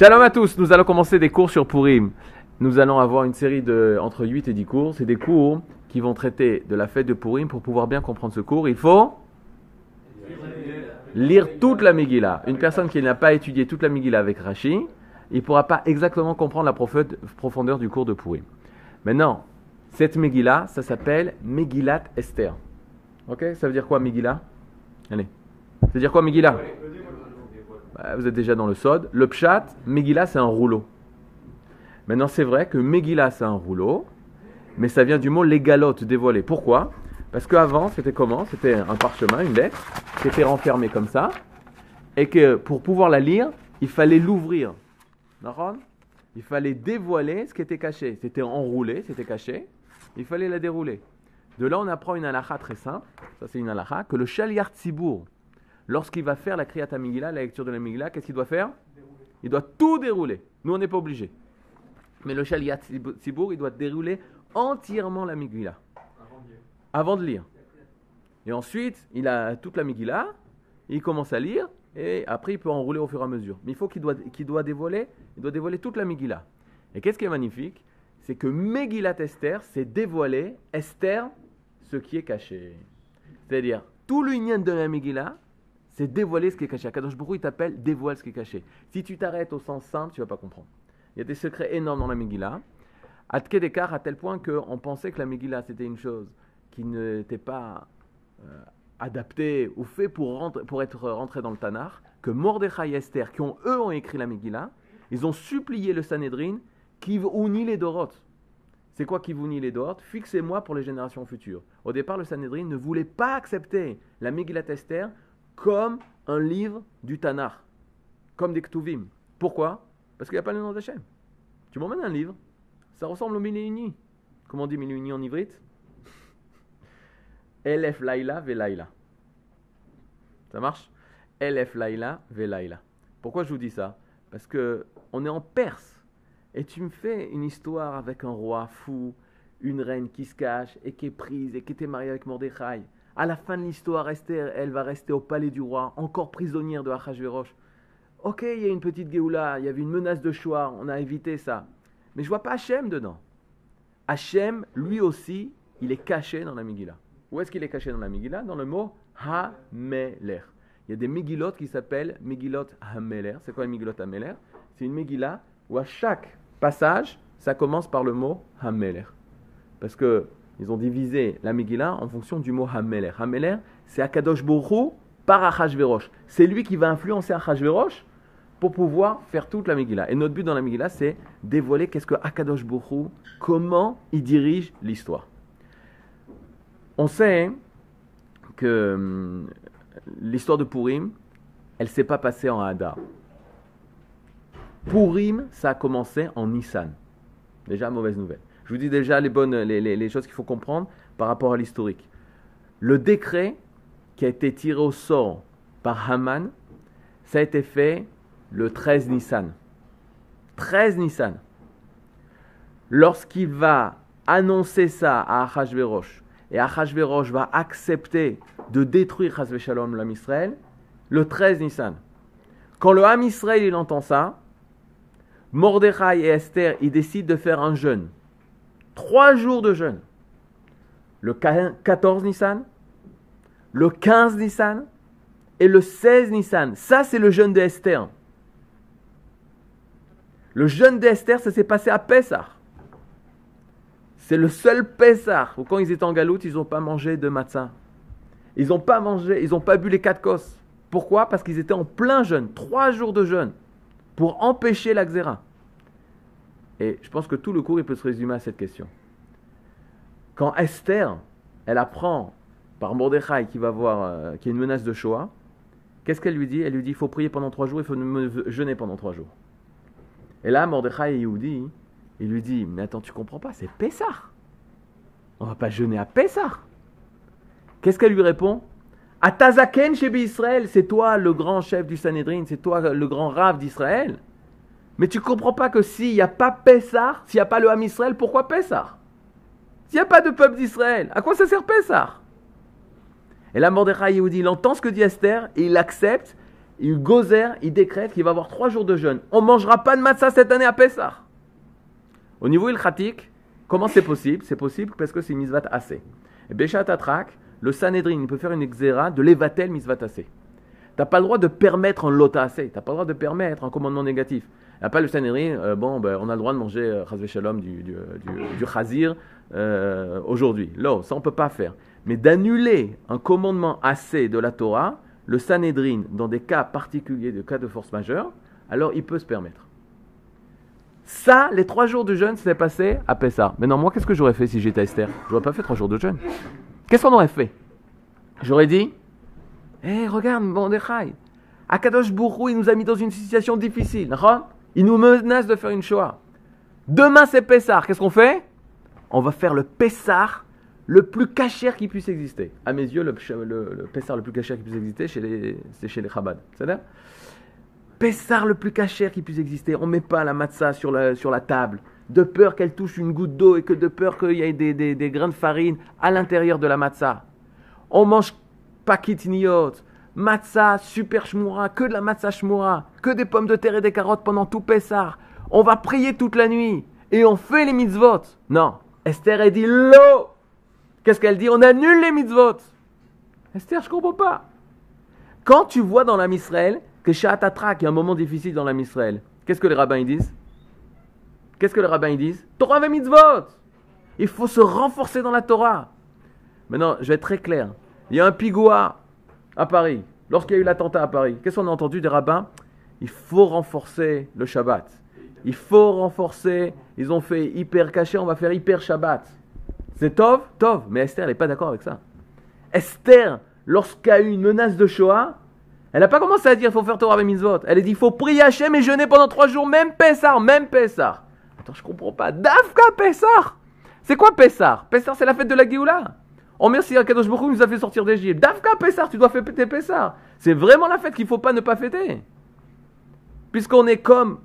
Shalom à tous, nous allons commencer des cours sur Purim. Nous allons avoir une série de entre 8 et 10 cours. C'est des cours qui vont traiter de la fête de Purim. Pour pouvoir bien comprendre ce cours, il faut lire toute la Megillah. Une personne qui n'a pas étudié toute la Megillah avec Rashi, il ne pourra pas exactement comprendre la profondeur du cours de Purim. Maintenant, cette Megillah, ça s'appelle Megillat Esther. Ok Ça veut dire quoi Megillah? Allez. Ça veut dire quoi Megillah? Vous êtes déjà dans le sod. Le pshat, Megillah, c'est un rouleau. Maintenant, c'est vrai que Megillah, c'est un rouleau, mais ça vient du mot légalote, dévoilé. Pourquoi? Parce qu'avant, c'était comment? C'était un parchemin, une lettre, qui était renfermée comme ça, et que pour pouvoir la lire, il fallait l'ouvrir. Il fallait dévoiler ce qui était caché. C'était enroulé, c'était caché. Il fallait la dérouler. De là, on apprend une halakha très simple. Ça, c'est une halakha. Que le shaliar tzibour, lorsqu'il va faire la kriyat la lecture de la Megillah, qu'est-ce qu'il doit faire? Il doit tout dérouler. Nous, on n'est pas obligé. Mais le shaliar tzibour, il doit dérouler entièrement la Megillah. Avant de lire. Et ensuite, il a toute la Megillah. Il commence à lire. Et après, il peut enrouler au fur et à mesure. Mais il faut qu'il doit, doit dévoiler, il doit dévoiler toute la Megillah. Et qu'est-ce qui est magnifique? C'est que Megillat Esther, c'est dévoiler Esther, ce qui est caché. C'est-à-dire, tout l'union de la Megillah, c'est dévoiler ce qui est caché. Kadosh Baruch il t'appelle dévoile ce qui est caché. Si tu t'arrêtes au sens simple, tu vas pas comprendre. Il y a des secrets énormes dans la Megillah. À à tel point qu'on pensait que la Megillah, c'était une chose qui n'était pas euh, adapté ou fait pour, être rentré dans le Tanakh, que Mordechai et Esther, qui ont eux ont écrit la Megillah, ils ont supplié le Sanhedrin qui unit les Dorotes. C'est quoi qui unit les Dorotes Fixez-moi pour les générations futures. Au départ, le Sanhedrin ne voulait pas accepter la Megillah Esther comme un livre du Tanakh, comme des Ktuvim. Pourquoi? Parce qu'il n'y a pas le nom d'Hachem. Tu m'emmènes un livre, ça ressemble au Mille. Comment on dit Mille en ivrite Elef Laila Velaila. Ça marche? Elef Laila Velaila. Pourquoi je vous dis ça? Parce que on est en Perse et tu me fais une histoire avec un roi fou, une reine qui se cache et qui est prise et qui était mariée avec Mordechai. À la fin de l'histoire, elle va rester au palais du roi, encore prisonnière de Achashverosh. Ok, il y a une petite Géoula, il y avait une menace de choix, on a évité ça. Mais je vois pas Hachem dedans. Hachem, lui aussi, il est caché dans la Megillah. Où est-ce qu'il est caché dans la Megillah? Dans le mot Ha-Meler. Il y a des Megillot qui s'appellent Megillot Ha-Meler. C'est quoi le Megillot Ha-Meler? C'est une Megillah où à chaque passage, ça commence par le mot Ha-Meler. Parce que ils ont divisé la Megillah en fonction du mot Ha-Meler. Ha-Meler, c'est Akadosh Borou par Achashverosh. C'est lui qui va influencer Achashverosh pour pouvoir faire toute la Megillah. Et notre but dans la Megillah, c'est dévoiler qu'est-ce que Akadosh Borou, comment il dirige l'histoire. On sait que hum, l'histoire de Purim, elle ne s'est pas passée en Hadar. Purim, ça a commencé en Nissan. Déjà, mauvaise nouvelle. Je vous dis déjà les, bonnes, les, choses qu'il faut comprendre par rapport à l'historique. Le décret qui a été tiré au sort par Haman, ça a été fait le 13 Nissan. 13 Nissan. Lorsqu'il va annoncer ça à Achashverosh, et Achashverosh va accepter de détruire Chazve Shalom Israël le 13 Nissan. Quand le Ham Israël il entend ça, Mordechai et Esther ils décident de faire un jeûne. Trois jours de jeûne. Le 14 Nissan, le 15 Nissan et le 16 Nissan. Ça, c'est le jeûne d'Esther. Le jeûne d'Esther, ça s'est passé à Pessah. C'est le seul Pessah où quand ils étaient en galoute, ils n'ont pas mangé de matzah. Ils n'ont pas mangé, ils n'ont pas bu les quatre cosses. Pourquoi? Parce qu'ils étaient en plein jeûne, trois jours de jeûne, pour empêcher la Et je pense que tout le cours, il peut se résumer à cette question. Quand Esther, elle apprend par Mordechai qui va voir, euh, qu'il y a une menace de Shoah, qu'est-ce qu'elle lui dit? Elle lui dit, il faut prier pendant trois jours, il faut jeûner pendant trois jours. Et là, Mordechai et Yehudi, il lui dit, mais attends, tu comprends pas, c'est Pessah. On va pas jeûner à Pessah. Qu'est-ce qu'elle lui répond? Atazaken chez Israël, c'est toi le grand chef du Sanhedrin, c'est toi le grand rave d'Israël. Mais tu comprends pas que s'il n'y a pas Pessah, s'il n'y a pas le Ham Israël, pourquoi Pessah? S'il n'y a pas de peuple d'Israël, à quoi ça sert Pessah? Et là, Mordechai Yehudi, il entend ce que dit Esther, et il accepte, il gozer, il décrète qu'il va avoir trois jours de jeûne. On ne mangera pas de matzah cette année à Pessah. Au niveau ilchatik, comment c'est possible? C'est possible parce que c'est misvat assez. Et Atrak, le Sanhedrin, il peut faire une exéra de l'évatel misvat assez. Tu n'as pas le droit de permettre un lota assez. Tu n'as pas le droit de permettre un commandement négatif. Il n'y a pas le Sanhedrin, euh, bon, ben, on a le droit de manger euh, du, du, euh, aujourd'hui. Là, ça on ne peut pas faire. Mais d'annuler un commandement assez de la Torah, le Sanhedrin, dans des cas particuliers, de cas de force majeure, alors il peut se permettre. Ça, les trois jours de jeûne, c'est passé à Pessah. Maintenant, moi, qu'est-ce que j'aurais fait si j'étais Esther? Je n'aurais pas fait trois jours de jeûne. Qu'est-ce qu'on aurait fait? J'aurais dit Hé, regarde, Mordechai, Akadosh Bourou, il nous a mis dans une situation difficile. Il nous menace de faire une Shoah. Demain, c'est Pessah. Qu'est-ce qu'on fait? On va faire le Pessah le plus cachère qui puisse exister. À mes yeux, le, le, Pessar le plus cachère qui puisse exister, c'est chez les Chabad. C'est-à-dire Pessar le plus cachère qui puisse exister. On ne met pas la matzah sur la, sur la table, de peur qu'elle touche une goutte d'eau et que de peur qu'il y ait des, des, grains de farine à l'intérieur de la matzah. On mange pas kitniot, matzah, super shmoura, que de la matzah shmoura, que des pommes de terre et des carottes pendant tout Pessar. On va prier toute la nuit et on fait les mitzvot. Non, Esther a dit l'eau Qu'est-ce qu'elle dit? On annule les mitzvot. Esther, je comprends pas. Quand tu vois dans la Misraël que Atrak, il y a un moment difficile dans la Misraël, qu'est-ce que les rabbins disent? Qu'est-ce que les rabbins disent? Torah et mitzvot Il faut se renforcer dans la Torah. Maintenant, je vais être très clair. Il y a un pigoua à Paris. Lorsqu'il y a eu l'attentat à Paris, qu'est-ce qu'on a entendu des rabbins? Il faut renforcer le Shabbat. Il faut renforcer. Ils ont fait hyper caché, on va faire hyper Shabbat. C'est Tov Tov. Mais Esther, n'est pas d'accord avec ça. Esther, lorsqu'il y a eu une menace de Shoah, elle n'a pas commencé à dire qu'il faut faire Torah et Mitzvot. Elle a dit il faut prier Hachem et jeûner pendant trois jours, même Pessar, même Pessar. Attends, je comprends pas. Dafka Pessar C'est quoi Pessar Pessar, c'est la fête de la Géoula. Oh merci à Kadosh nous a fait sortir d'Égypte. Dafka Pessar, tu dois fêter Pessar. C'est vraiment la fête qu'il ne faut pas ne pas fêter. Puisqu'on est comme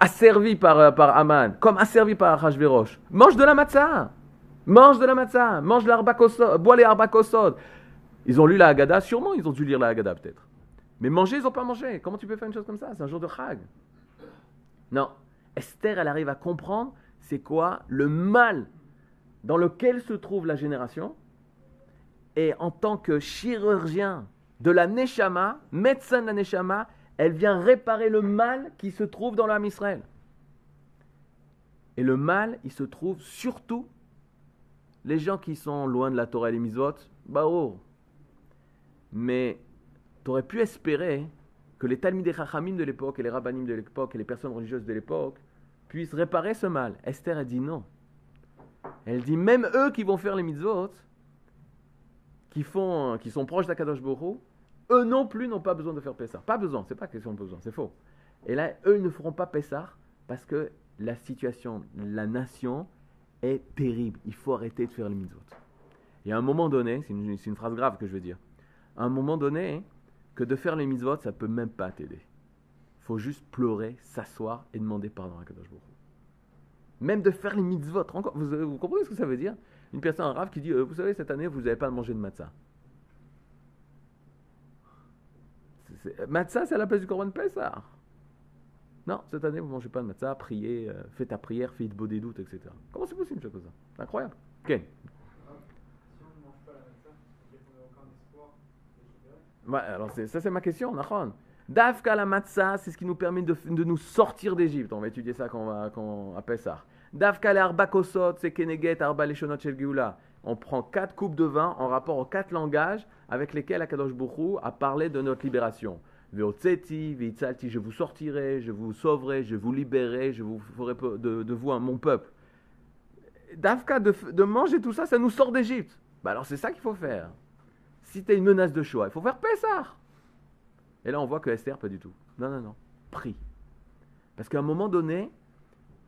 asservi par, euh, par Aman, comme asservi par Hashverosh. Mange de la matzah. Mange de la matzah, mange l'arbakosod, bois les arbakosod. Ils ont lu la Haggadah, sûrement ils ont dû lire la Haggadah peut-être. Mais manger, ils n'ont pas mangé. Comment tu peux faire une chose comme ça? C'est un jour de Chag. Non. Esther, elle arrive à comprendre c'est quoi le mal dans lequel se trouve la génération. Et en tant que chirurgien de la Neshama, médecin de la Neshama, elle vient réparer le mal qui se trouve dans l'âme Israël. Et le mal, il se trouve surtout les gens qui sont loin de la Torah et les Mizot, bah oh. Mais tu aurais pu espérer que les Talmidei Chachamim de l'époque et les Rabbanim de l'époque et les personnes religieuses de l'époque puissent réparer ce mal. Esther a dit non. Elle dit même eux qui vont faire les mitzvot, qui, font, qui sont proches d'Akadosh Borou, eux non plus n'ont pas besoin de faire Pessah. Pas besoin, c'est pas question de besoin, c'est faux. Et là, eux, ils ne feront pas Pessah parce que la situation, la nation est terrible. Il faut arrêter de faire les mitzvot. Et à un moment donné, c'est une, phrase grave que je veux dire, à un moment donné, que de faire les mitzvot, ça peut même pas t'aider. Faut juste pleurer, s'asseoir et demander pardon à Kadosh Baruch Même de faire les mitzvot. Vous, vous, comprenez ce que ça veut dire? Une personne grave qui dit euh, Vous savez, cette année, vous n'avez pas mangé de matzah. Matzah, c'est à la place du Corban Pessah. Non, cette année, vous ne mangez pas de matzah, priez, euh, faites ta prière, faites beau des doutes, etc. Comment c'est possible, chose? C'est incroyable. Ok. Ouais, alors ça, c'est ma question, Nachon. Dafka la matzah, c'est ce qui nous permet de, de nous sortir d'Égypte. On va étudier ça quand on va à Pessah. Dafka la arbakosot, c'est keneget arba leshonot shel On prend quatre coupes de vin en rapport aux quatre langages avec lesquels Akadosh Bouchou a parlé de notre libération je vous sortirai, je vous sauverai, je vous libérerai, je vous ferai de, de vous mon peuple. Dafka, de, manger tout ça, ça nous sort d'Égypte. Bah alors c'est ça qu'il faut faire. Si tu as une menace de choix, il faut faire Pessah. Et là, on voit que Esther, pas du tout. Non, non, non. Prie. Parce qu'à un moment donné,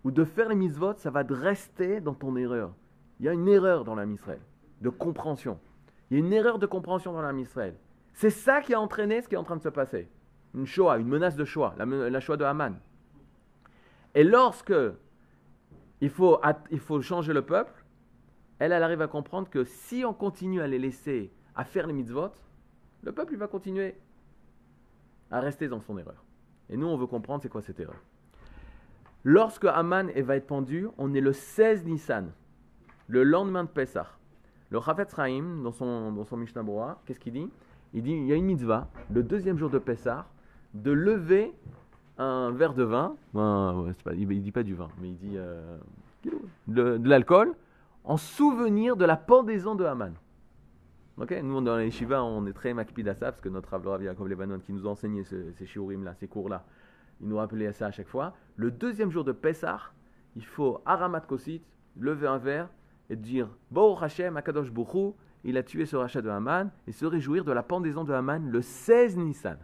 où de faire les mitzvot, ça va te rester dans ton erreur. Il y a une erreur dans la Israël, de compréhension. Il y a une erreur de compréhension dans la Israël. C'est ça qui a entraîné ce qui est en train de se passer. Une Shoah, une menace de Shoah, la, la Shoah de Haman. Et lorsque il faut, il faut changer le peuple, elle, elle arrive à comprendre que si on continue à les laisser à faire les mitzvot, le peuple il va continuer à rester dans son erreur. Et nous, on veut comprendre c'est quoi cette erreur. Lorsque Haman va être pendu, on est le 16 Nissan, le lendemain de Pessah. Le Chafetz Chaim, dans son, dans son Mishnah qu'est-ce qu'il dit? Il dit il y a une mitzvah, le deuxième jour de Pessah, de lever un verre de vin, il ne dit pas du vin, mais il dit euh, de, l'alcool, en souvenir de la pendaison de Haman. nous, dans les Shiva, on est très makpid à ça, parce que notre Rav Yaakov Lebanon, qui nous a enseigné ces, ces là ces cours-là, il nous rappelait ça à chaque fois. Le deuxième jour de Pessah, il faut Aramat Kosit, lever un verre et dire Bo Hashem, Akadosh Bouchou, il a tué ce rachat de Haman, et se réjouir de la pendaison de Haman le 16 Nissan.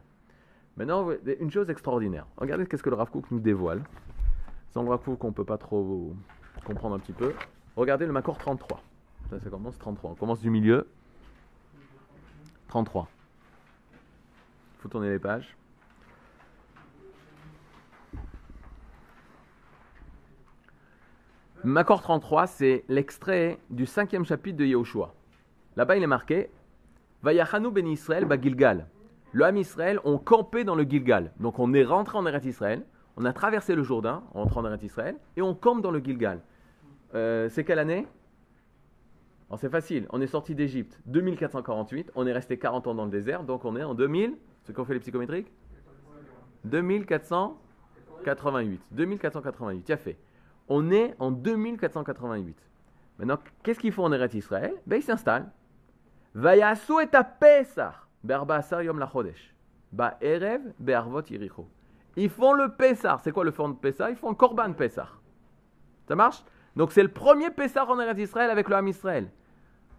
Maintenant, une chose extraordinaire. Regardez ce que le Rav nous dévoile. Sans le Rav qu'on ne peut pas trop comprendre un petit peu. Regardez le Macor 33. Ça, ça commence 33. On commence du milieu. 33. Il faut tourner les pages. Macor 33, c'est l'extrait du cinquième chapitre de Yehoshua. Là-bas, il est marqué Vayachanu ben Israël ba Gilgal le Ham Israël ont campé dans le Gilgal. Donc on est rentré en Eretz Israël, on a traversé le Jourdain en rentrant en Eretz Israël, et on campe dans le Gilgal. Euh, c'est quelle année? C'est facile, on est sorti d'Égypte 2448, on est resté 40 ans dans le désert, donc on est en 2000, ce qu'on fait les psychométriques? 2488. 2488, tu as fait. On est en 2488. Maintenant, qu'est-ce qu'ils font en Eretz Israël Ben ils s'installent. Et à yom Ils font le Pessar. C'est quoi le fond de Pessar Ils font le Korban Pessar. Ça marche? Donc c'est le premier Pessar en Eretz Israël avec le Ham Israël.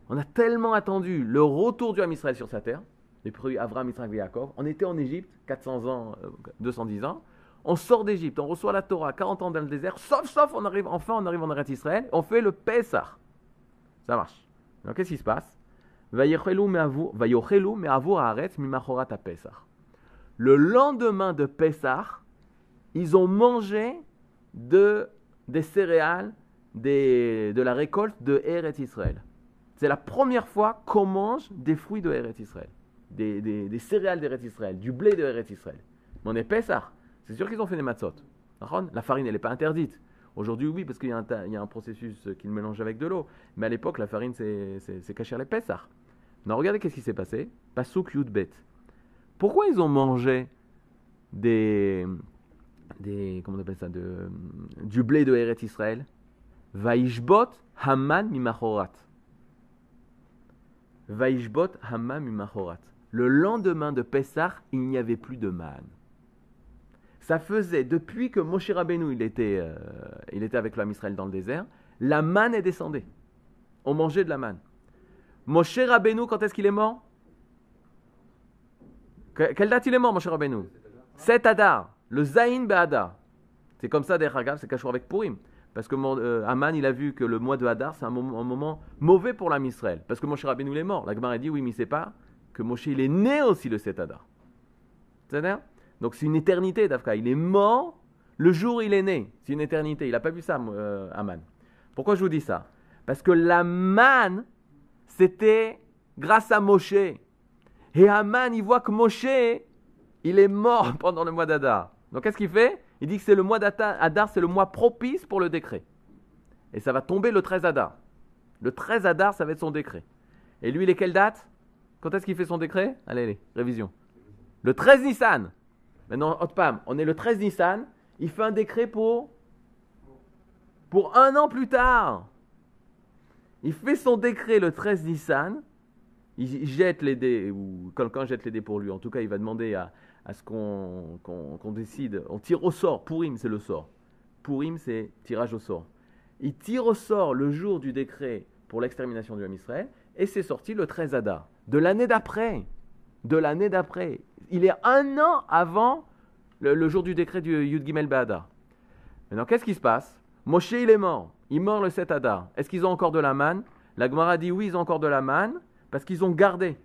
On a tellement attendu le retour du Ham Israël sur sa terre. Produits Avram, Israël Yaakov. On était en Égypte, 400 ans, 210 euh, ans. On sort d'Égypte, on reçoit la Torah, 40 ans dans le désert. Sauf, sauf, on arrive, enfin, on arrive en Eretz Israël. On fait le Pessar. Ça marche. Donc qu'est-ce qui se passe? Le lendemain de Pessah, ils ont mangé de, des céréales de la récolte de Eretz Israël. C'est la première fois qu'on mange des fruits de Eretz Israël, des, des, des céréales d'Eretz Israël, du blé de Israël. Mais on est Pessah. C'est sûr qu'ils ont fait des matzot. La farine, elle n'est pas interdite. Aujourd'hui, oui, parce qu'il y, a un processus qu'ils mélangent avec de l'eau. Mais à l'époque, la farine, c'est caché les Pessah. Non, regardez qu'est-ce qui s'est passé. Pasuk Yudbet. Pourquoi ils ont mangé des, comment on appelle ça, du blé de Eret Israël? Vaishbot Haman mimachorat. Vaishbot Haman mimachorat. Le lendemain de Pessah, il n'y avait plus de manne. Ça faisait, depuis que Moshe Rabbeinu il était, euh, il était avec l'homme Israël dans le désert, la manne est descendue. On mangeait de la manne. Moshe Rabbeinu, quand est-ce qu'il est mort? Quelle date il est mort, Moshe Rabbeinu? 7 Adar, le Zain Be'adar. C'est comme ça, d'ailleurs, c'est caché avec Purim. Parce que euh, Aman, il a vu que le mois de Hadar, c'est un, moment, mauvais pour l'âme Israël. Parce que Moshe Rabbeinu, il est mort. La Gemara dit, oui, mais il sait pas que Moshe, il est né aussi le 7 Adar. C'est-à-dire Donc c'est une éternité, Dafka. Il est mort le jour où il est né. C'est une éternité. Il n'a pas vu ça, euh, Aman. Pourquoi je vous dis ça? Parce que la manne, c'était grâce à Moshe. Et Haman, il voit que Moshe, il est mort pendant le mois d'Adar. Donc qu'est-ce qu'il fait? Il dit que c'est le mois d'Adar, c'est le mois propice pour le décret. Et ça va tomber le 13 Adar. Le 13 Adar, ça va être son décret. Et lui, il est quelle date? Quand est-ce qu'il fait son décret? Allez, allez, révision. Le 13 Nissan. Maintenant, Otpam, on est le 13 Nissan. Il fait un décret pour, pour un an plus tard. Il fait son décret le 13 Nissan. Il jette les dés, ou quelqu'un jette les dés pour lui. En tout cas, il va demander à, ce qu'on décide. On tire au sort. Pourim, c'est le sort. Pourim, c'est tirage au sort. Il tire au sort le jour du décret pour l'extermination du Ham Israël. Et c'est sorti le 13 Adar. De l'année d'après. De l'année d'après. Il est un an avant le, jour du décret du Yud Gimel Be'adar. Maintenant, qu'est-ce qui se passe? Moshe, il est mort. Il meurt le 7 Adar. Est-ce qu'ils ont encore de la manne? La Gemara dit oui, ils ont encore de la manne parce qu'ils ont gardé.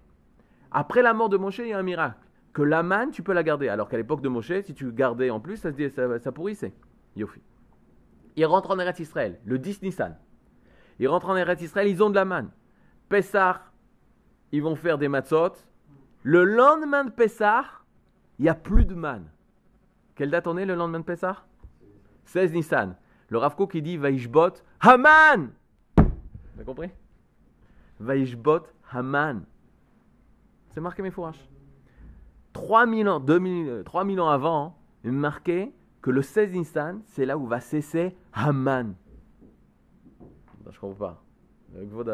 Après la mort de Moshe, il y a un miracle. Que la manne, tu peux la garder. Alors qu'à l'époque de Moshe, si tu gardais en plus, ça, ça, ça pourrissait. Yofi. Ils rentrent en Eretz Israël, le 10 Nissan. Ils rentrent en Eretz Israël, ils ont de la manne. Pessah, ils vont faire des matzot. Le lendemain de Pessah, il n'y a plus de manne. Quelle date on est le lendemain de Pessah? 16 Nissan. Le Ravko qui dit Vaishbot Haman Vous avez compris Vaishbot Haman. C'est marqué mes fourrages. 3000 ans, 2000, 3000 ans avant, il est marqué que le 16 Nissan, c'est là où va cesser Haman. Non, je comprends pas. Avec vos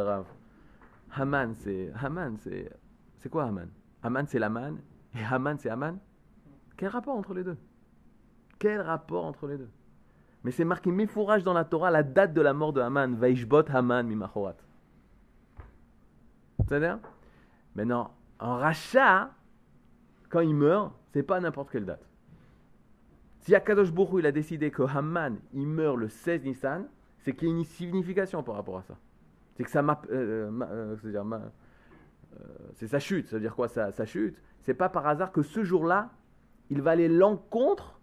Haman, c'est. Haman, c'est. C'est quoi Haman? Haman, c'est l'Aman. Et Haman, c'est Haman. Quel rapport entre les deux? Quel rapport entre les deux? Mais c'est marqué fourrages dans la Torah la date de la mort de Haman. Vaishbot Haman mimachorat. C'est-à-dire? Maintenant, en rachat, quand il meurt, c'est pas n'importe quelle date. Si Akadosh Bourou il a décidé que Haman il meurt le 16 Nissan, c'est qu'il y a une signification par rapport à ça. C'est que ça m'a. Euh, euh, euh, c'est sa chute. Ça veut dire quoi sa, sa chute? C'est pas par hasard que ce jour-là, il va aller l'encontre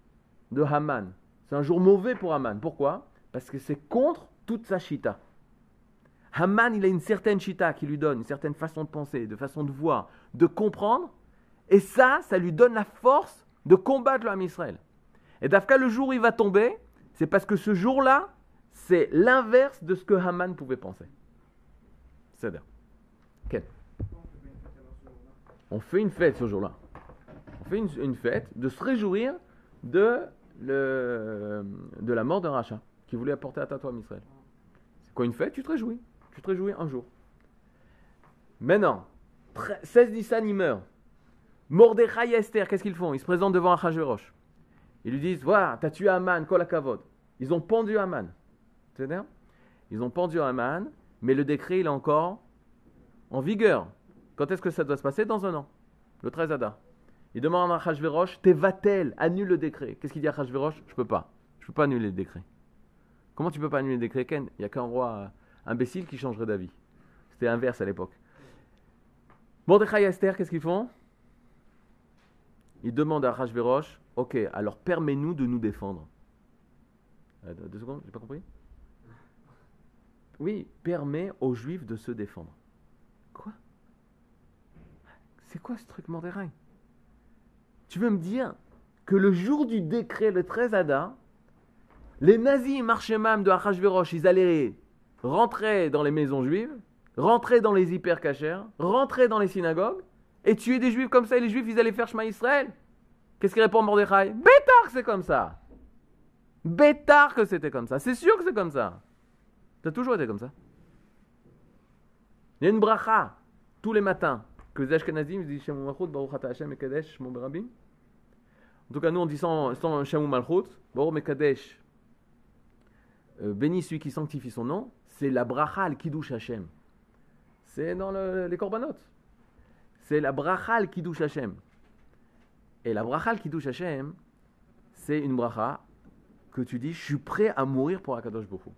de Haman. C'est un jour mauvais pour Haman. Pourquoi? Parce que c'est contre toute sa chita. Haman, il a une certaine chita qui lui donne une certaine façon de penser, de façon de voir, de comprendre. Et ça, ça lui donne la force de combattre l'homme Israël. Et Dafka, le jour où il va tomber, c'est parce que ce jour-là, c'est l'inverse de ce que Haman pouvait penser. C'est-à-dire. On fait une fête ce jour-là. On fait une, fête de se réjouir de, le, de la mort d'un rachat qui voulait apporter à toi Israël. C'est quoi une fête? Tu te réjouis. Tu te réjouis un jour. Maintenant, 16 Nissan, il meurt. Mordechai et Esther, qu'est-ce qu'ils font? Ils se présentent devant Achashverosh. Ils lui disent Voilà, t'as tué Aman, Kolakavod. Ils ont pendu Aman. C'est-à-dire Ils ont pendu Aman, mais le décret, il est encore en vigueur. Quand est-ce que ça doit se passer Dans un an. Le 13 Adar. Il demande à Achashverosh T'es va-t-elle Annule le décret. Qu'est-ce qu'il dit à Achashverosh Je peux pas. Je peux pas annuler le décret. Comment tu peux pas annuler le décret, Ken? Il n'y a qu'un roi imbécile qui changerait d'avis. C'était inverse à l'époque. Mordechai et Esther, qu'est-ce qu'ils font? Ils demandent à Achashverosh Ok, alors permets-nous de nous défendre. Euh, deux secondes, j'ai pas compris Oui, permet aux Juifs de se défendre. Quoi? C'est quoi ce truc Mordechai Tu veux me dire que le jour du décret, le 13 Ada, les nazis marchemam de Achashverosh, ils allaient rentrer dans les maisons juives, rentrer dans les hyper rentrer dans les synagogues, et tuer des juifs comme ça, et les juifs, ils allaient faire Shema Israël Qu'est-ce qu'il répond Mordechai? Bétard que c'est comme ça. Bétard que c'était comme ça. C'est sûr que c'est comme ça. Ça a toujours été comme ça. Il y a une bracha tous les matins que les Ashkenazim disent Shem Malchut, Baruch Ata Hashem Mekadesh Mon Berabim. En tout cas, nous on dit sans, sans Shem Malchut, Baruch Mekadesh. Euh, béni celui qui sanctifie son nom, c'est la bracha al Kiddush Hashem. C'est dans le, les corbanotes. C'est la bracha al Kiddush Hashem. Et la bracha qui touche Hashem, c'est une bracha que tu dis, je suis prêt à mourir pour Akadosh Bokhu.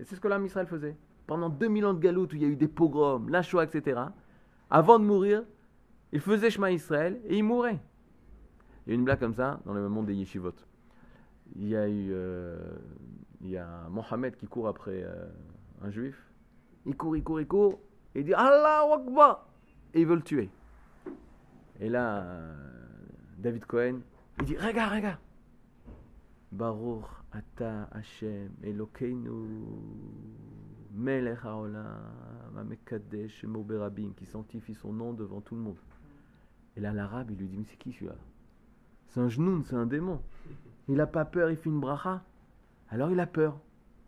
Et c'est ce que l'âme Israël faisait. Pendant 2000 ans de galoute où il y a eu des pogroms, la Shoah, etc., avant de mourir, il faisait Shema Israël et il mourait. Il y a une blague comme ça dans le monde des yeshivot. Il y a eu euh, Mohamed qui court après euh, un juif. Il court, il court, il court. Et il dit Allah Akbar Et il veut le tuer. Et là, David Cohen, il dit Regarde, regarde Baruch Ata Hashem Elokeinu Melech Haolam, Amekadesh, Berabim, qui sanctifie son nom devant tout le monde. Et là, l'arabe, il lui dit Mais c'est qui celui-là? C'est un genoun, c'est un démon. Il n'a pas peur, il fait une bracha. Alors il a peur.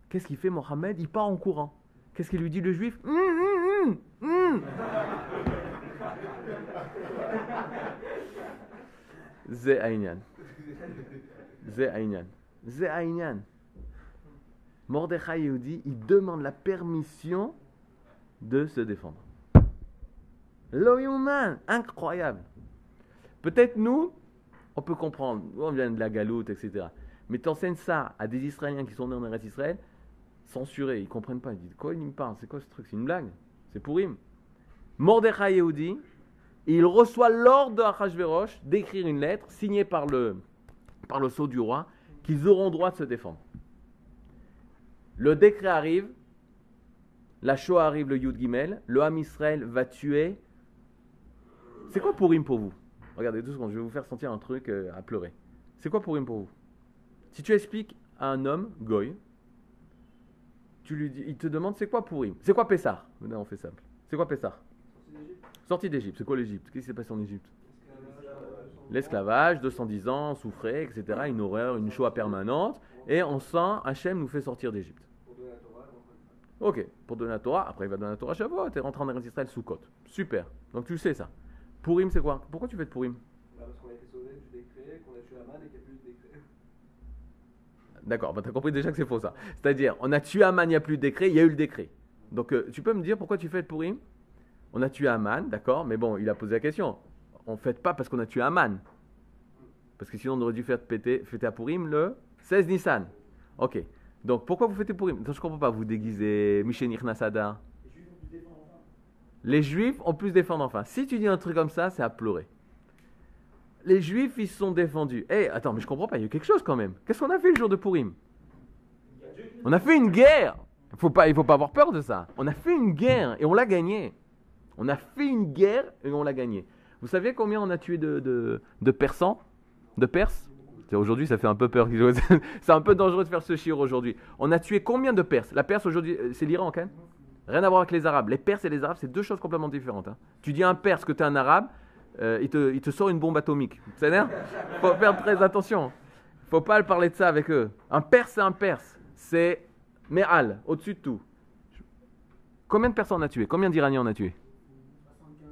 Qu'est-ce qu'il fait, Mohamed Il part en courant. Qu'est-ce qu'il lui dit, le juif? Hum, hum, hum, mmh, mmh, mmh. Ze Ainyan. Ze Ainyan. Ze Ainyan. Mordechai Yehudi, il demande la permission de se défendre. L'humain, incroyable. Peut-être nous, on peut comprendre, on vient de la galoute, etc. Mais tu enseignes ça à des Israéliens qui sont nés en Eretz Israël, censurés, ils ne comprennent pas. Ils disent Quoi il me parle C'est quoi ce truc? C'est une blague C'est pour him. Mordechai Yehudi, il reçoit l'ordre de Achashverosh d'écrire une lettre signée par le, par le sceau du roi qu'ils auront droit de se défendre. Le décret arrive, la Shoah arrive le Yud Gimel, le Ham Israël va tuer. C'est quoi Purim pour vous? Regardez deux secondes, je vais vous faire sentir un truc euh, à pleurer. C'est quoi Purim pour vous? Si tu expliques à un homme, Goy, tu lui dis, il te demande c'est quoi Purim? C'est quoi Pessah? Maintenant on fait simple. C'est quoi Pessah? Sortie d'Égypte. C'est quoi l'Égypte? Qu'est-ce qui s'est passé en Égypte? L'esclavage, 210 ans, souffrait, etc. Une horreur, une Shoah permanente. Et sent, Hachem nous fait sortir d'Égypte. Ok, pour donner la Torah. Après, il va donner la Torah à Shavuot. Et rentre en Eretz Israël sous côte. Super. Donc tu sais ça. Purim, c'est quoi? Pourquoi tu fais de Purim? Bah, parce qu'on a été sauvé du décret, qu'on a tué Aman et qu'il n'y a plus de décret. D'accord, bah, tu as compris déjà que c'est faux ça. C'est-à-dire, on a tué Aman, il n'y a plus de décret, il y a eu le décret. Donc euh, tu peux me dire pourquoi tu fais de Purim? On a tué Aman, d'accord, mais bon, il a posé la question. On ne fête pas parce qu'on a tué Aman. Parce que sinon, on aurait dû faire péter, fêter à Purim le 16 Nissan. Ok. Donc pourquoi vous fêtez Purim Je ne comprends pas, vous déguisez Michel Nirnasada. Les juifs ont défendu enfin. défendre enfin. Si tu dis un truc comme ça, c'est à pleurer. Les juifs, ils se sont défendus. Eh, attends, mais je comprends pas, il y a eu quelque chose quand même. Qu'est-ce qu'on a fait le jour de Purim? On a fait une guerre. Il faut pas, faut pas avoir peur de ça. On a fait une guerre et on l'a gagnée. On a fait une guerre et on l'a gagnée. Vous savez combien on a tué de, Persans? De Perses? Aujourd'hui, ça fait un peu peur. C'est un peu dangereux de faire ce chiffre aujourd'hui. On a tué combien de Perses? La Perse aujourd'hui, euh, c'est l'Iran quand même? Rien à voir avec les Arabes. Les Perses et les Arabes, c'est deux choses complètement différentes. hein. Tu dis à un Perse que tu es un Arabe, euh, il, te, sort une bombe atomique. C'est faut faire très attention. faut pas parler de ça avec eux. Un Perse, c'est un Perse. C'est Me'al, au-dessus de tout. Combien de personnes on a tué? Combien d'Iraniens on a tué? 75 000.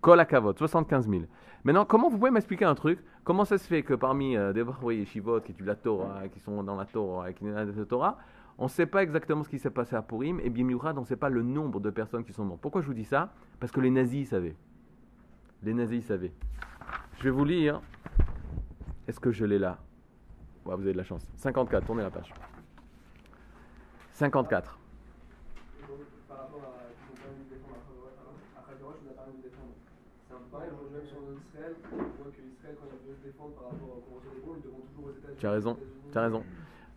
Kol Akavot, 75 000. Maintenant, comment vous pouvez m'expliquer un truc? Comment ça se fait que parmi euh, des Shivot qui étudient la Torah, qui sont dans la Torah, qui dans la Torah, on ne sait pas exactement ce qui s'est passé à Purim, et bien Miurad, on ne sait pas le nombre de personnes qui sont mortes. Pourquoi je vous dis ça? Parce que les nazis savaient. Les nazis savaient. Je vais vous lire. Est-ce que je l'ai là? Ouais, Vous avez de la chance. 54, tournez la page. 54. Et donc, par rapport à qu'ils ont pas envie de défendre après Roche, on n'a pas envie de défendre. C'est un peu pareil, aujourd'hui, même sur Israël, on voit que Israël, quand par rapport des devront toujours aux États-Unis. Tu as raison, tu as raison.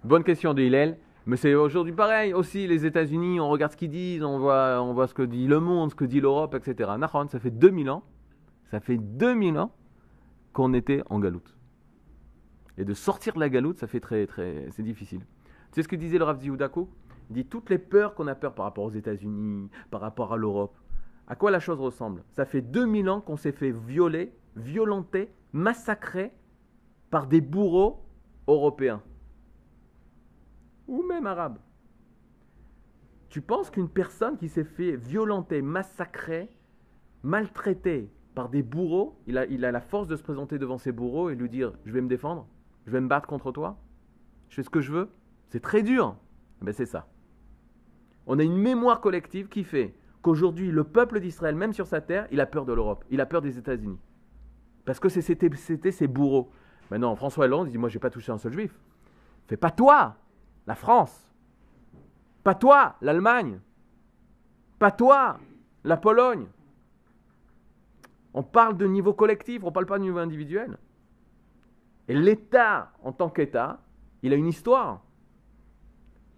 Bonne question de Hillel. Mais c'est aujourd'hui pareil aussi, les États-Unis, on regarde ce qu'ils disent, on voit, on voit ce que dit le monde, ce que dit l'Europe, etc. Nahon, ça fait 2000 ans, ça fait 2000 ans qu'on était en galoute. Et de sortir de la galoute, ça fait très, très, c'est difficile. Tu sais ce que disait le Rav Zihudako Il dit toutes les peurs qu'on a peur par rapport aux États-Unis, par rapport à l'Europe. À quoi la chose ressemble? Ça fait 2000 ans qu'on s'est fait violer, violenter, massacrer par des bourreaux européens ou même arabes. Tu penses qu'une personne qui s'est fait violenter, massacrer, maltraiter par des bourreaux, il a, la force de se présenter devant ses bourreaux et lui dire Je vais me défendre, je vais me battre contre toi, je fais ce que je veux C'est très dur. Eh Ben c'est ça. On a une mémoire collective qui fait qu'aujourd'hui, le peuple d'Israël, même sur sa terre, il a peur de l'Europe, il a peur des États-Unis. Parce que c'était ses bourreaux. Maintenant, François Hollande dit Moi, je n'ai pas touché un seul juif. Fais pas toi, la France. Pas toi, l'Allemagne. Pas toi, la Pologne. On parle de niveau collectif, on ne parle pas de niveau individuel. Et l'État, en tant qu'État, il a une histoire.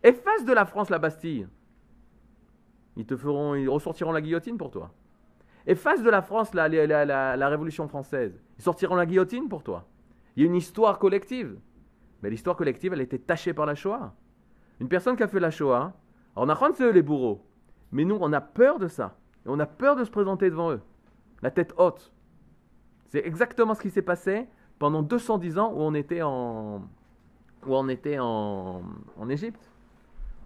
Efface de la France la Bastille. Ils te feront, ils ressortiront la guillotine pour toi. Efface de la France la Révolution française. Ils sortiront la guillotine pour toi. Il y a une histoire collective. Mais l'histoire collective, elle a été tachée par la Shoah. Une personne qui a fait la Shoah, alors on a c'est eux les bourreaux. Mais nous, on a peur de ça. Et on a peur de se présenter devant eux. La tête haute. C'est exactement ce qui s'est passé pendant 210 ans où on était en, où on était en, en Égypte.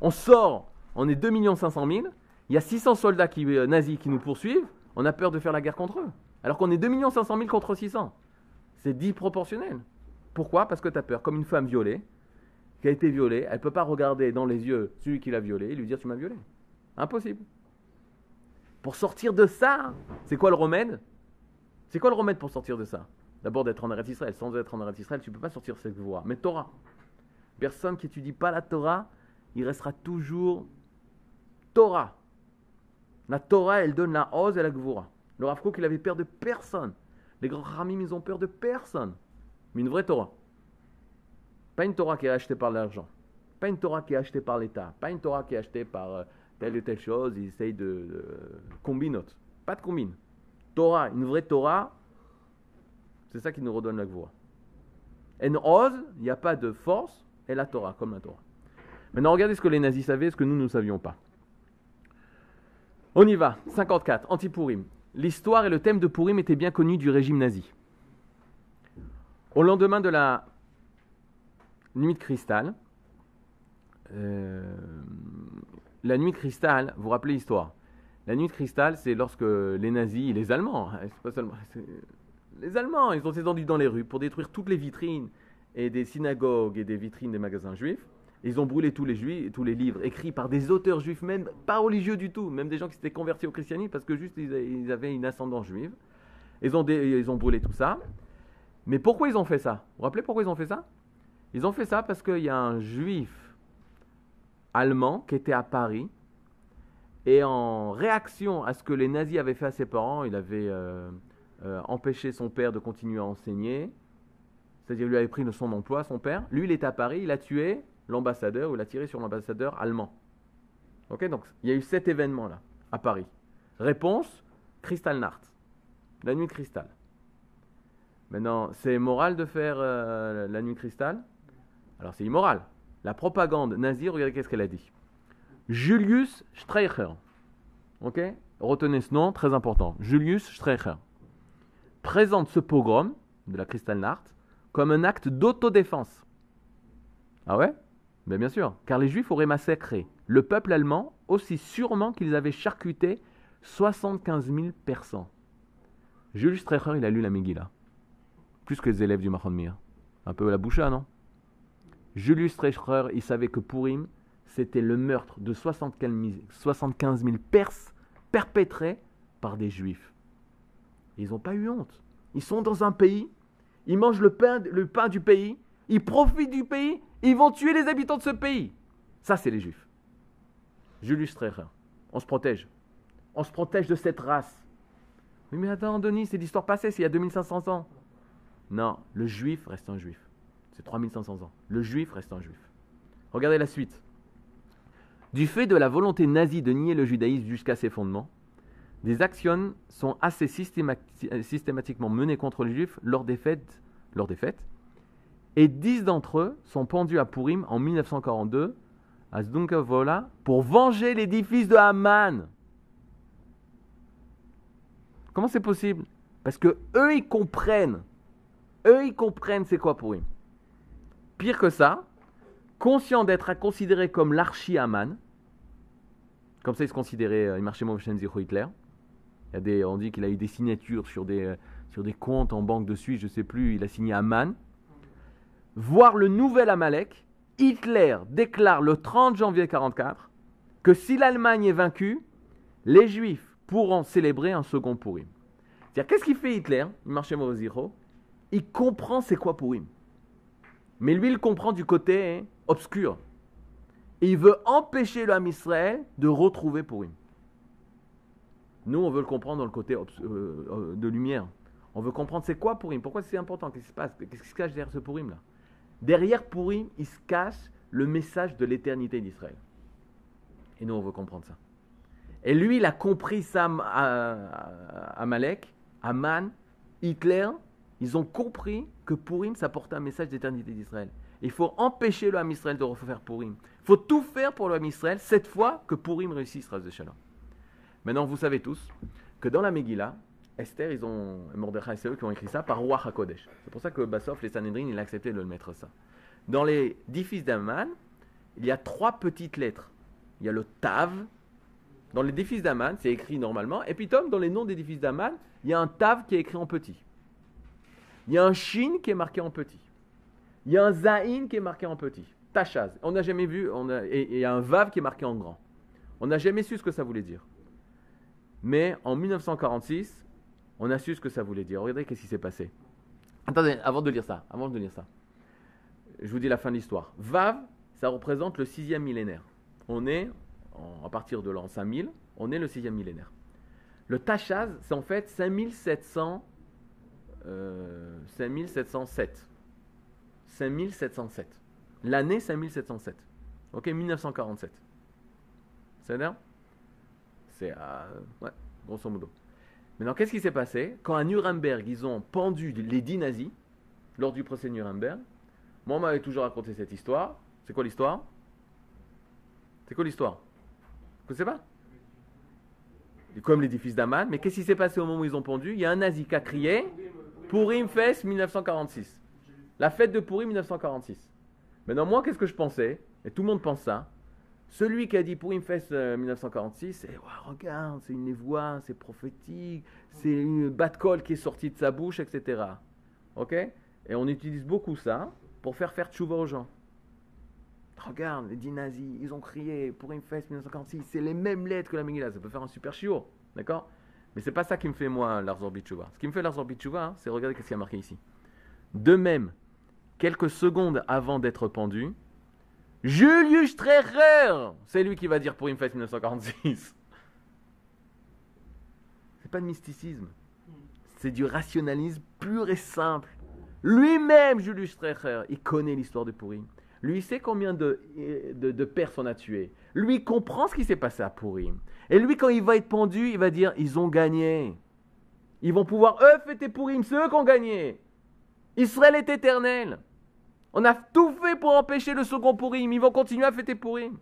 On sort, on est 2 500 000. Il y a 600 soldats euh, nazis qui nous poursuivent. On a peur de faire la guerre contre eux. Alors qu'on est 2 500 000 contre 600. C'est dit proportionnel. Pourquoi? Parce que tu as peur. Comme une femme violée, qui a été violée, elle ne peut pas regarder dans les yeux celui qui l'a violée et lui dire tu m'as violé. Impossible. Pour sortir de ça, c'est quoi le remède? C'est quoi le remède pour sortir de ça? D'abord d'être en Eretz Israël. Sans être en Eretz Israël, tu ne peux pas sortir cette voie. Mais Torah. Personne qui étudie pas la Torah, il restera toujours Torah. La Torah, elle donne la hose et la gvoura. Le Rav Kook, il avait peur de personne. Les grands Ramim, ils ont peur de personne. Mais une vraie Torah. Pas une Torah qui est achetée par l'argent. Pas une Torah qui est achetée par l'État. Pas une Torah qui est achetée par euh, telle ou telle chose. Ils essayent de, de combinote. Pas de combine. Torah, une vraie Torah C'est ça qui nous redonne la Gvoura. En Oz, il n'y a pas de force, et la Torah, comme la Torah. Maintenant, regardez ce que les nazis savaient, ce que nous ne savions pas. On y va. 54. Anti-Pourim. L'histoire et le thème de Pourim étaient bien connus du régime nazi. Au lendemain de la nuit de cristal, euh, la nuit de cristal, vous rappelez l'histoire La nuit de cristal, c'est lorsque les nazis, les Allemands, hein, c'est pas seulement, les Allemands, ils ont descendu dans les rues pour détruire toutes les vitrines et des synagogues et des vitrines des magasins juifs. Ils ont brûlé tous les, juifs, tous les livres écrits par des auteurs juifs, même pas religieux du tout, même des gens qui s'étaient convertis au christianisme parce que juste ils, avaient une ascendance juive. Ils ont, ils ont brûlé tout ça. Mais pourquoi ils ont fait ça? Vous vous rappelez pourquoi ils ont fait ça? Ils ont fait ça parce qu'il y a un juif allemand qui était à Paris et en réaction à ce que les nazis avaient fait à ses parents, il avait euh, euh, empêché son père de continuer à enseigner, c'est-à-dire lui avait pris son emploi, son père. Lui, il était à Paris, il a tué l'ambassadeur, ou il tiré sur l'ambassadeur allemand. Ok, donc il y a eu cet événement-là, à Paris. Réponse, Kristallnacht, la nuit de cristal. Maintenant, c'est moral de faire euh, la nuit de cristal Alors c'est immoral. La propagande nazie, regardez qu'est-ce qu'elle a dit. Julius Streicher. Ok? Retenez ce nom, très important. Julius Streicher. Présente ce pogrom de la Kristallnacht comme un acte d'autodéfense. Ah ouais? Ben bien sûr, car les Juifs auraient massacré le peuple allemand aussi sûrement qu'ils avaient charcuté 75 000 persans. Julius Streicher, il a lu la Megillah. Plus que les élèves du Mahon Mir. Un peu la boucha, non? Julius Streicher, il savait que Purim, c'était le meurtre de 75 000 75 000 Perses perpétrés par des Juifs. Ils n'ont pas eu honte. Ils sont dans un pays, ils mangent le pain, le pain du pays, ils profitent du pays, ils vont tuer les habitants de ce pays. Ça, c'est les Juifs. Julius Streicher, on se protège. On se protège de cette race. Oui, mais attends, Denis, c'est l'histoire passée, c'est il y a 2500 ans. Non, le juif reste un juif. C'est 3500 ans. Le juif reste un juif. Regardez la suite. Du fait de la volonté nazie de nier le judaïsme jusqu'à ses fondements, des actions sont assez systémati- systématiquement menées contre les juifs lors des fêtes et dix d'entre eux sont pendus à Purim en 1942 à Zdunkovola pour venger l'édifice de Haman. Comment c'est possible? Parce que eux ils comprennent, eux ils comprennent c'est quoi Purim. Pire que ça, conscient d'être considéré comme l'archi-Haman, comme ça il se considérait, euh, il marchait Hitler. Il y a on dit qu'il a eu des signatures sur des, euh, sur des comptes en banque de Suisse, je sais plus, il a signé Haman. Voir le nouvel Amalek, Hitler déclare le 30 janvier 1944 que si l'Allemagne est vaincue, les Juifs pourront célébrer un second Purim. C'est-à-dire, qu'est-ce qu'il fait Hitler Il marchait Zero? Il comprend c'est quoi Purim. Mais lui, il comprend du côté obscur. Il veut empêcher Ham Israël de retrouver Purim. Nous, on veut le comprendre dans le côté euh, euh, de lumière. On veut comprendre c'est quoi Purim, pourquoi c'est important, qu'est-ce qui se passe, qu'est-ce qui se cache derrière ce Purim là. Derrière Purim, il se cache le message de l'éternité d'Israël. Et nous, on veut comprendre ça. Et lui, il a compris ça à, à, Amalek, Aman, Hitler. Ils ont compris que Purim, ça portait un message d'éternité d'Israël. Il faut empêcher le Israël de refaire Purim. Il faut tout faire pour le Israël, cette fois que Purim réussisse, Ras Shalom. Maintenant, vous savez tous que dans la Megillah, Esther, ils ont, Mordechai, c'est eux qui ont écrit ça par Roi HaKodesh. C'est pour ça que Bassof, les Sanhedrin, il a accepté de le mettre ça. Dans les dix fils d'Aman, il y a trois petites lettres. Il y a le Tav. Dans les dix fils d'Aman, c'est écrit normalement. Et puis, Tom, dans les noms des dix fils d'Aman, il y a un Tav qui est écrit en petit. Il y a un Shin qui est marqué en petit. Il y a un Zain qui est marqué en petit. Tachaz. On n'a jamais vu. On a, et il y a un Vav qui est marqué en grand. On n'a jamais su ce que ça voulait dire. Mais en 1946, on a su ce que ça voulait dire. Regardez qu'est-ce qui s'est passé. Attendez, avant de lire ça, avant de lire ça, je vous dis la fin de l'histoire. Vav, ça représente le sixième millénaire. On est, à partir de l'an 5000, on est le sixième millénaire. Le Tachaz, c'est en fait 5700, euh, 5707. 5707. L'année 5707. Ok, 1947. C'est-à-dire C'est, euh, ouais, grosso modo. Maintenant, qu'est-ce qui s'est passé Quand à Nuremberg, ils ont pendu les dix nazis, lors du procès de Nuremberg, moi, on m'avait toujours raconté cette histoire. C'est quoi l'histoire C'est quoi l'histoire Vous ne pas Comme l'édifice d'Aman. Mais qu'est-ce qui s'est passé au moment où ils ont pendu Il y a un nazi qui a crié Purim Fest 1946. La fête de Purim 1946. Maintenant, moi, qu'est-ce que je pensais Et tout le monde pense ça. Celui qui a dit Purim Fest 1946, c'est regarde, c'est une névoie, c'est prophétique, c'est une batte colle qui est sortie de sa bouche, etc. Ok? Et on utilise beaucoup ça pour faire faire tchouva aux gens. Regarde, les dix nazis, ils ont crié pour fête 1946, c'est les mêmes lettres que la Megillah, ça peut faire un super chiot, d'accord? Mais c'est pas ça qui me fait moi l'Arzor Tchouva. Ce qui me fait l'Arzor Tchouva, hein, c'est regarder ce qu'il y a marqué ici. De même, quelques secondes avant d'être pendu, Julius Strecher, c'est lui qui va dire pour fête 1946. C'est pas de mysticisme, c'est du rationalisme pur et simple. Lui-même, Julius Strecher, il connaît l'histoire de Purim. Lui, sait combien de, de, Perses on a tué. Lui, comprend ce qui s'est passé à Purim. Et lui, quand il va être pendu, il va dire ils ont gagné. Ils vont pouvoir, eux, fêter Purim, c'est eux qui ont gagné. Israël est éternel. On a tout fait pour empêcher le second Purim. Ils vont continuer à fêter Purim.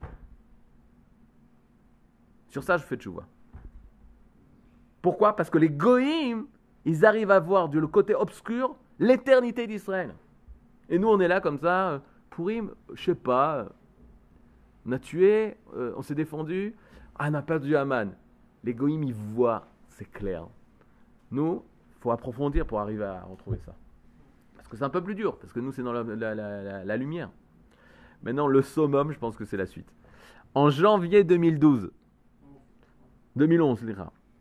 Sur ça, je fais tchouva. Pourquoi? Parce que les goïms, ils arrivent à voir du côté obscur l'éternité d'Israël. Et nous, on est là comme ça, euh, Pourim, je sais pas, euh, on a tué, euh, on s'est défendu, ah, on a perdu Aman. Les goïms, ils voient, c'est clair. Nous, faut approfondir pour arriver à retrouver ça. Parce que c'est un peu plus dur, parce que nous, c'est dans la, lumière. Maintenant, le summum, je pense que c'est la suite. En janvier 2012, 2011,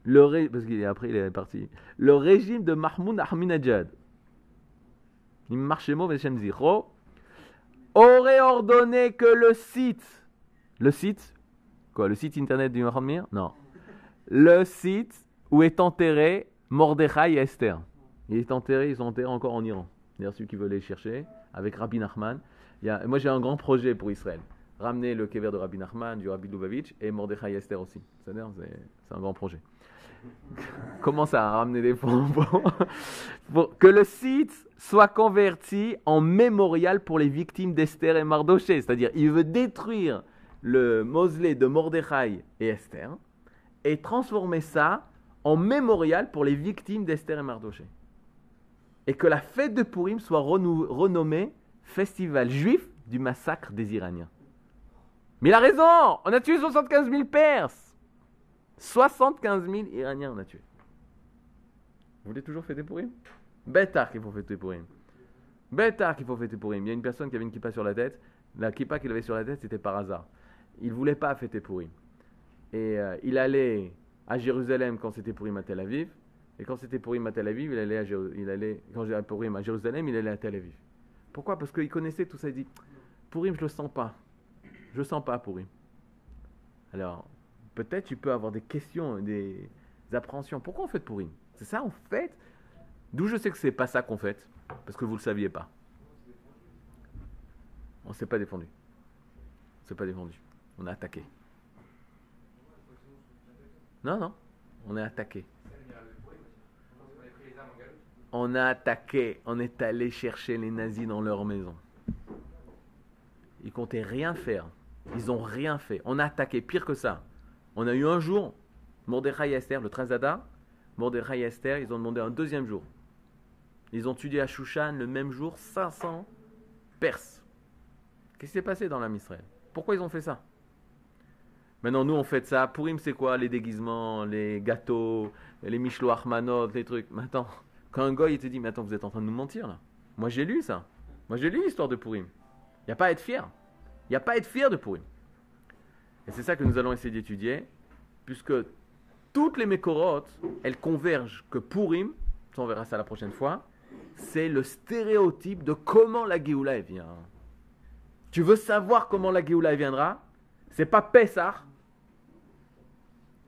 le ré... parce qu'après il est parti, le régime de Mahmoud Ahmadinejad, aurait ordonné que le site, le site, quoi, le site internet du Mir Non. Le site où est enterré Mordechai et Esther. Il est enterré, ils sont enterrés encore en Iran. D'ailleurs, ceux qui veulent les chercher, avec Rabbi Nachman. Moi, j'ai un grand projet pour Israël. Ramener le kever de Rabbi Nachman, du Rabbi Lubavitch et Mordechai Esther aussi. C'est un grand projet. Commence à ramener des fonds pour, que le site soit converti en mémorial pour les victimes d'Esther et Mardoché? C'est-à-dire, il veut détruire le mausolée de Mordechai et Esther et transformer ça en mémorial pour les victimes d'Esther et Mardoché. Et que la fête de Purim soit renommée Festival juif du massacre des Iraniens. Mais il a raison On a tué 75 000 Perses 75 000 Iraniens on a tué. Vous voulez toujours fêter Purim? Bêtard qu'il faut fêter Purim. Bêtard qu'il faut fêter Purim. Il y a une personne qui avait une kippa sur la tête. La kippa qu'il avait sur la tête, c'était par hasard. Il ne voulait pas fêter Purim. Et euh, il allait à Jérusalem quand c'était Purim à Tel Aviv. Et quand c'était Purim à Tel Aviv, il allait à, Purim à Jérusalem, il allait à Tel Aviv. Pourquoi? Parce qu'il connaissait tout ça. Il dit Purim, je le sens pas. Je le sens pas, Purim. Alors, peut-être tu peux avoir des questions, des appréhensions. Pourquoi on fait Pourim C'est ça en fait? D'où je sais que c'est pas ça qu'on fait Parce que vous le saviez pas. On s'est pas défendu. On s'est pas défendu. On a attaqué. Non, non. On est attaqué. On a attaqué. On est allé chercher les nazis dans leur maison. Ils comptaient rien faire. Ils ont rien fait. On a attaqué. Pire que ça. On a eu un jour, Mordechai Esther, le 13 Adar, Mordechai Esther, ils ont demandé un deuxième jour. Ils ont tué à Shushan le même jour 500 Perses. Qu'est-ce qui s'est passé dans l'âme Israël Pourquoi ils ont fait ça? Maintenant, nous, on fait ça. Purim, c'est quoi? Les déguisements, les gâteaux, les Mishlo Armanot, les trucs. Attends, quand un goy, il te dit, mais attends, vous êtes en train de nous mentir, là. Moi, j'ai lu ça. Moi, j'ai lu l'histoire de Purim. Il n'y a pas à être fier. Il n'y a pas à être fier de Purim. Et c'est ça que nous allons essayer d'étudier, puisque toutes les mécorotes, elles convergent que Purim, on verra ça la prochaine fois, c'est le stéréotype de comment la Géoula vient. Tu veux savoir comment la Géoula viendra? C'est pas Pessah.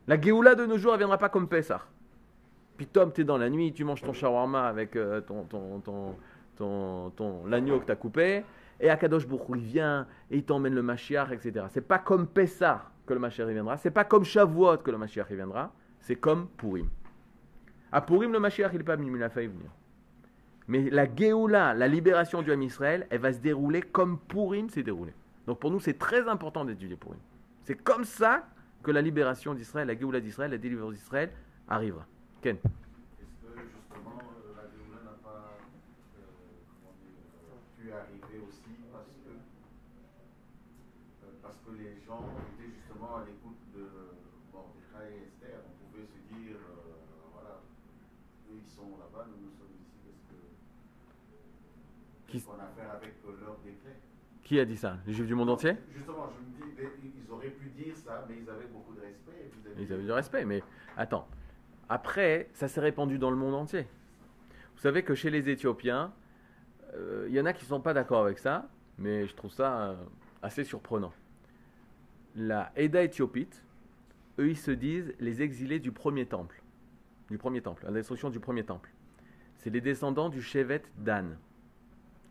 La Géoula de nos jours, elle viendra pas comme Pessah. Puis Tom, tu es dans la nuit, tu manges ton shawarma avec euh, ton, l'agneau que tu as coupé, et Akadosh Baruch il vient et il t'emmène le Mashiach, etc. C'est pas comme Pessah que le Mashiach viendra, c'est pas comme Shavuot que le Mashiach viendra, c'est comme Purim. À Purim, le Mashiach, il n'est pas venu, mais il a failli venir. Mais la Géoula, la libération du Ham Israël, elle va se dérouler comme Purim s'est déroulé. Donc pour nous, c'est très important d'étudier Purim. C'est comme ça que la libération d'Israël, la Géoula d'Israël, la délivrance d'Israël arrivera. Ken. Est-ce que justement euh, la Géoula n'a pas euh, euh, pu arriver aussi parce que, parce que les gens étaient justement à l'écoute de Mordechai et Esther. On pouvait se dire, voilà, eux ils sont là-bas, nous nous sommes ici, qu'est-ce qu'on a avec leur décret. Qui a dit ça? Les Juifs du monde entier? Justement, je me dis, ils auraient pu dire ça, mais ils avaient beaucoup de respect. Ils avaient du respect, mais attends. Après, ça s'est répandu dans le monde entier. Vous savez que chez les Éthiopiens, euh, il y en a qui ne sont pas d'accord avec ça, mais je trouve ça euh, assez surprenant. La Eda éthiopite, eux, ils se disent les exilés du premier temple. Du premier temple, la destruction du premier temple. C'est les descendants du Shevet Dan,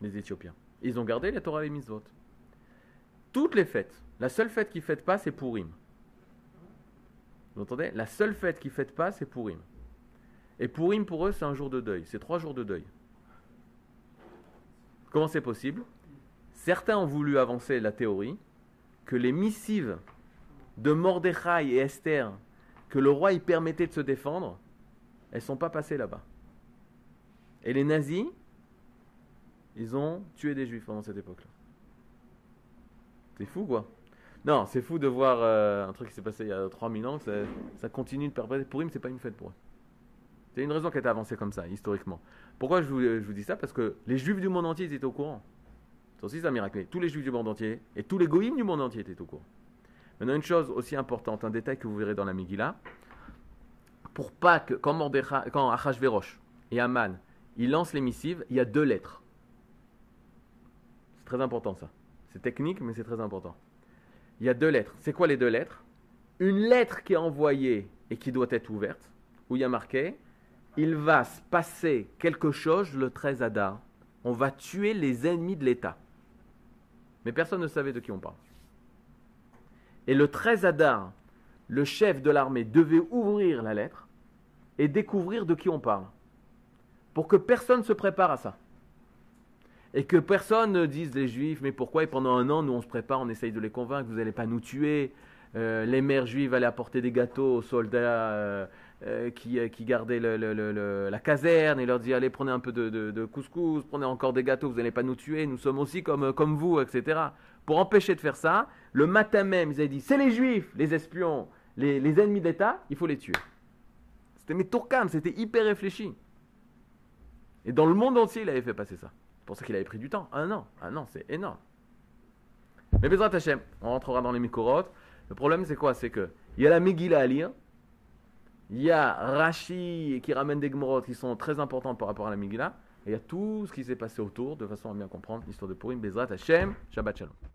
les Éthiopiens. Ils ont gardé la Torah et les. Toutes les fêtes, la seule fête qu'ils ne fêtent pas, c'est Purim. Vous entendez? La seule fête qu'ils ne fêtent pas, c'est Purim. Et Purim, pour eux, c'est un jour de deuil. C'est trois jours de deuil. Comment c'est possible? Certains ont voulu avancer la théorie que les missives de Mordechai et Esther, que le roi y permettait de se défendre, elles ne sont pas passées là-bas. Et les nazis, ils ont tué des juifs pendant cette époque-là. C'est fou, quoi. Non, c'est fou de voir euh, un truc qui s'est passé il y a 3000 ans, que ça, continue de perpétuer. Purim, c'est pas une fête pour eux. C'est une raison qui a été avancée comme ça, historiquement. Pourquoi je vous, vous dis ça? Parce que les juifs du monde entier ils étaient au courant. C'est aussi ça miracle. Tous les juifs du monde entier et tous les goïms du monde entier étaient au courant. Maintenant, une chose aussi importante, un détail que vous verrez dans la Megillah, pour pas que, quand, Mordechai- quand et Aman, ils lancent les missives, il y a deux lettres. C'est très important ça. C'est technique, mais c'est très important. Il y a deux lettres. C'est quoi les deux lettres? Une lettre qui est envoyée et qui doit être ouverte, où il y a marqué Il va se passer quelque chose le 13 Adar. On va tuer les ennemis de l'État. Mais personne ne savait de qui on parle. Et le 13 Adar, le chef de l'armée devait ouvrir la lettre et découvrir de qui on parle. Pour que personne se prépare à ça. Et que personne ne dise les juifs, mais pourquoi Et pendant un an, nous on se prépare, on essaye de les convaincre, vous n'allez pas nous tuer. Euh, les mères juives allaient apporter des gâteaux aux soldats euh, euh, qui, gardaient la caserne et leur dire allez prenez un peu de, couscous, prenez encore des gâteaux, vous n'allez pas nous tuer, nous sommes aussi comme, vous, etc. Pour empêcher de faire ça, le matin même, ils avaient dit c'est les juifs, les espions, les, les ennemis d'État, il faut les tuer. C'était mais c'était hyper réfléchi. Et dans le monde entier, il avait fait passer ça. Pour ça qu'il avait pris du temps. Un an. Un an, c'est énorme. Mais Bezrat Hashem, on rentrera dans les Mikorot. Le problème, c'est quoi? C'est que il y a la Megillah à lire. Il y a Rashi qui ramène des Gemorot qui sont très importantes par rapport à la Megillah. Et il y a tout ce qui s'est passé autour de façon à bien comprendre l'histoire de Purim. Bezrat Hashem, Shabbat Shalom.